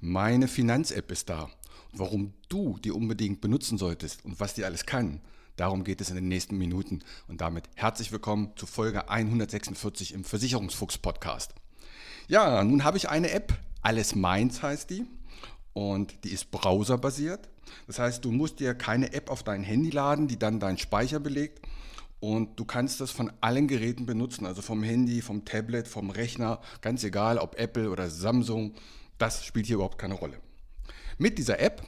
Meine Finanz-App ist da. Warum du die unbedingt benutzen solltest und was die alles kann, darum geht es in den nächsten Minuten. Und damit herzlich willkommen zu Folge 146 im Versicherungsfuchs-Podcast. Ja, nun habe ich eine App, Alles Meins heißt die. Und die ist browserbasiert. Das heißt, du musst dir keine App auf dein Handy laden, die dann deinen Speicher belegt. Und du kannst das von allen Geräten benutzen, also vom Handy, vom Tablet, vom Rechner, ganz egal, ob Apple oder Samsung. Das spielt hier überhaupt keine Rolle. Mit dieser App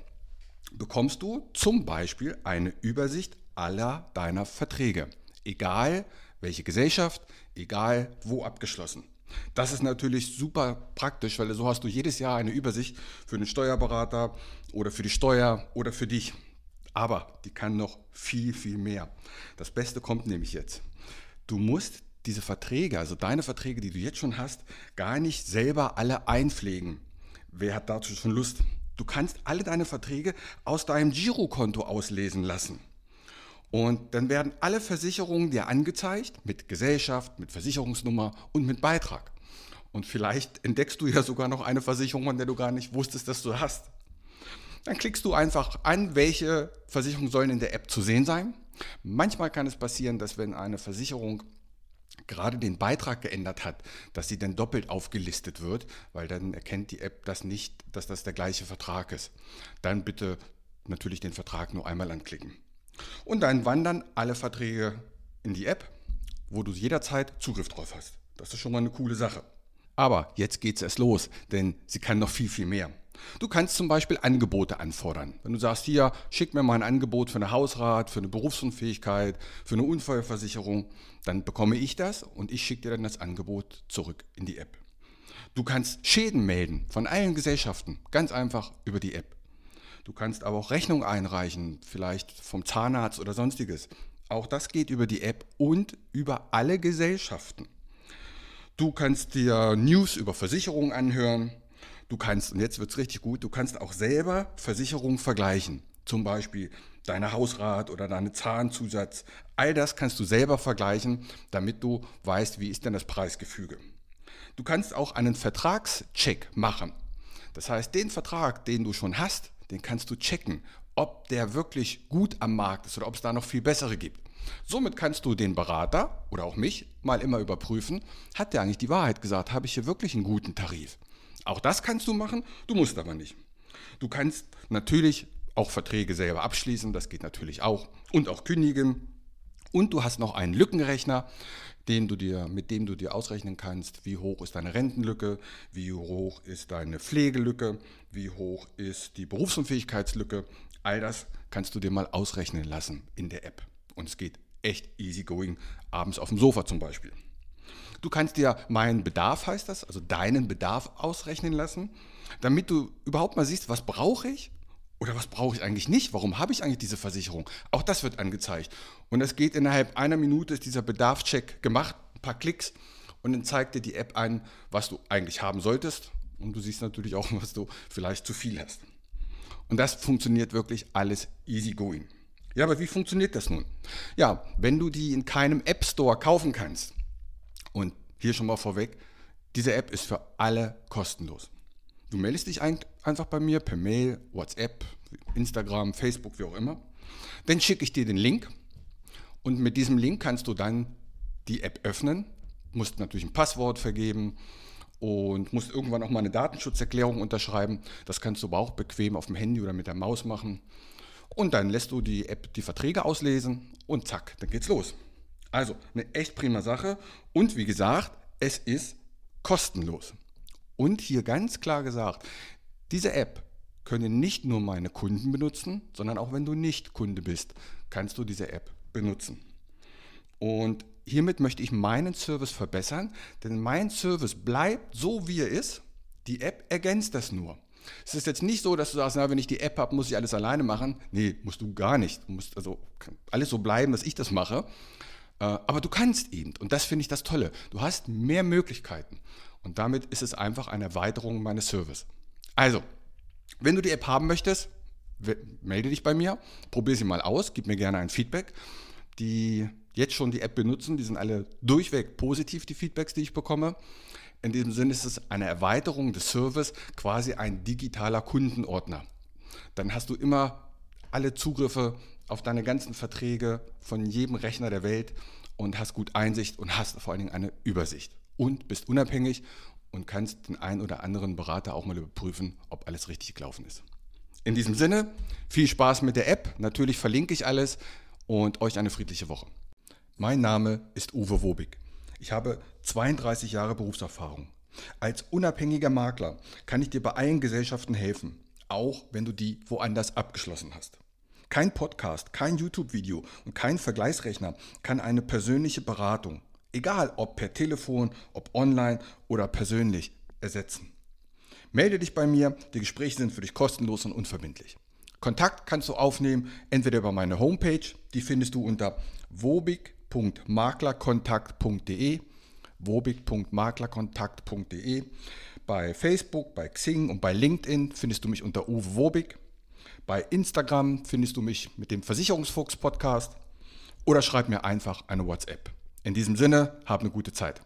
bekommst du zum Beispiel eine Übersicht aller deiner Verträge, egal welche Gesellschaft, egal wo abgeschlossen. Das ist natürlich super praktisch, weil so hast du jedes Jahr eine Übersicht für einen Steuerberater oder für die Steuer oder für dich. Aber die kann noch viel, viel mehr. Das Beste kommt nämlich jetzt. Du musst diese Verträge, also deine Verträge, die du jetzt schon hast, gar nicht selber alle einpflegen. Wer hat dazu schon Lust? Du kannst alle deine Verträge aus deinem Girokonto auslesen lassen. Und dann werden alle Versicherungen dir angezeigt mit Gesellschaft, mit Versicherungsnummer und mit Beitrag. Und vielleicht entdeckst du ja sogar noch eine Versicherung, von der du gar nicht wusstest, dass du hast. Dann klickst du einfach an, welche Versicherungen sollen in der App zu sehen sein. Manchmal kann es passieren, dass wenn eine Versicherung gerade den Beitrag geändert hat, dass sie dann doppelt aufgelistet wird, weil dann erkennt die App das nicht, dass das der gleiche Vertrag ist. Dann bitte natürlich den Vertrag nur einmal anklicken. Und dann wandern alle Verträge in die App, wo du jederzeit Zugriff drauf hast. Das ist schon mal eine coole Sache. Aber jetzt geht es erst los, denn sie kann noch viel, viel mehr. Du kannst zum Beispiel Angebote anfordern. Wenn du sagst, hier, schick mir mal ein Angebot für eine Hausrat, für eine Berufsunfähigkeit, für eine Unfallversicherung, dann bekomme ich das und ich schicke dir dann das Angebot zurück in die App. Du kannst Schäden melden von allen Gesellschaften, ganz einfach über die App. Du kannst aber auch Rechnung einreichen, vielleicht vom Zahnarzt oder sonstiges. Auch das geht über die App und über alle Gesellschaften. Du kannst dir News über Versicherungen anhören. Du kannst, und jetzt wird es richtig gut, du kannst auch selber Versicherungen vergleichen. Zum Beispiel deine Hausrat oder deine Zahnzusatz. All das kannst du selber vergleichen, damit du weißt, wie ist denn das Preisgefüge. Du kannst auch einen Vertragscheck machen. Das heißt, den Vertrag, den du schon hast, den kannst du checken, ob der wirklich gut am Markt ist oder ob es da noch viel bessere gibt. Somit kannst du den Berater oder auch mich mal immer überprüfen, hat der eigentlich die Wahrheit gesagt, habe ich hier wirklich einen guten Tarif? Auch das kannst du machen, du musst aber nicht. Du kannst natürlich auch Verträge selber abschließen, das geht natürlich auch, und auch kündigen. Und du hast noch einen Lückenrechner, den du dir, mit dem du dir ausrechnen kannst, wie hoch ist deine Rentenlücke, wie hoch ist deine Pflegelücke, wie hoch ist die Berufsunfähigkeitslücke. All das kannst du dir mal ausrechnen lassen in der App. Und es geht echt easy going, abends auf dem Sofa zum Beispiel. Du kannst dir meinen Bedarf, heißt das, also deinen Bedarf ausrechnen lassen, damit du überhaupt mal siehst, was brauche ich oder was brauche ich eigentlich nicht? Warum habe ich eigentlich diese Versicherung? Auch das wird angezeigt. Und es geht innerhalb einer Minute, ist dieser Bedarfscheck gemacht, ein paar Klicks und dann zeigt dir die App an, was du eigentlich haben solltest. Und du siehst natürlich auch, was du vielleicht zu viel hast. Und das funktioniert wirklich alles easy going. Ja, aber wie funktioniert das nun? Ja, wenn du die in keinem App Store kaufen kannst, und hier schon mal vorweg, diese App ist für alle kostenlos. Du meldest dich einfach bei mir per Mail, WhatsApp, Instagram, Facebook, wie auch immer. Dann schicke ich dir den Link und mit diesem Link kannst du dann die App öffnen, musst natürlich ein Passwort vergeben und musst irgendwann auch mal eine Datenschutzerklärung unterschreiben. Das kannst du aber auch bequem auf dem Handy oder mit der Maus machen. Und dann lässt du die App die Verträge auslesen und zack, dann geht's los. Also eine echt prima Sache. Und wie gesagt, es ist kostenlos. Und hier ganz klar gesagt, diese App können nicht nur meine Kunden benutzen, sondern auch wenn du nicht Kunde bist, kannst du diese App benutzen. Und hiermit möchte ich meinen Service verbessern, denn mein Service bleibt so, wie er ist. Die App ergänzt das nur. Es ist jetzt nicht so, dass du sagst, na, wenn ich die App habe, muss ich alles alleine machen. Nee, musst du gar nicht. Du musst also alles so bleiben, dass ich das mache. Äh, aber du kannst eben. Und das finde ich das Tolle. Du hast mehr Möglichkeiten. Und damit ist es einfach eine Erweiterung meines Service. Also, wenn du die App haben möchtest, melde dich bei mir, probier sie mal aus, gib mir gerne ein Feedback. Die jetzt schon die App benutzen, die sind alle durchweg positiv, die Feedbacks, die ich bekomme. In diesem Sinne ist es eine Erweiterung des Service, quasi ein digitaler Kundenordner. Dann hast du immer alle Zugriffe auf deine ganzen Verträge von jedem Rechner der Welt und hast gut Einsicht und hast vor allen Dingen eine Übersicht. Und bist unabhängig und kannst den einen oder anderen Berater auch mal überprüfen, ob alles richtig gelaufen ist. In diesem Sinne, viel Spaß mit der App. Natürlich verlinke ich alles und euch eine friedliche Woche. Mein Name ist Uwe Wobig. Ich habe 32 Jahre Berufserfahrung. Als unabhängiger Makler kann ich dir bei allen Gesellschaften helfen, auch wenn du die woanders abgeschlossen hast. Kein Podcast, kein YouTube-Video und kein Vergleichsrechner kann eine persönliche Beratung, egal ob per Telefon, ob online oder persönlich, ersetzen. Melde dich bei mir, die Gespräche sind für dich kostenlos und unverbindlich. Kontakt kannst du aufnehmen, entweder über meine Homepage, die findest du unter wobig.maklerkontakt.de wobig.maklerkontakt.de Bei Facebook, bei Xing und bei LinkedIn findest du mich unter Uwe Wobig. Bei Instagram findest du mich mit dem Versicherungsfuchs Podcast oder schreib mir einfach eine WhatsApp. In diesem Sinne, hab eine gute Zeit.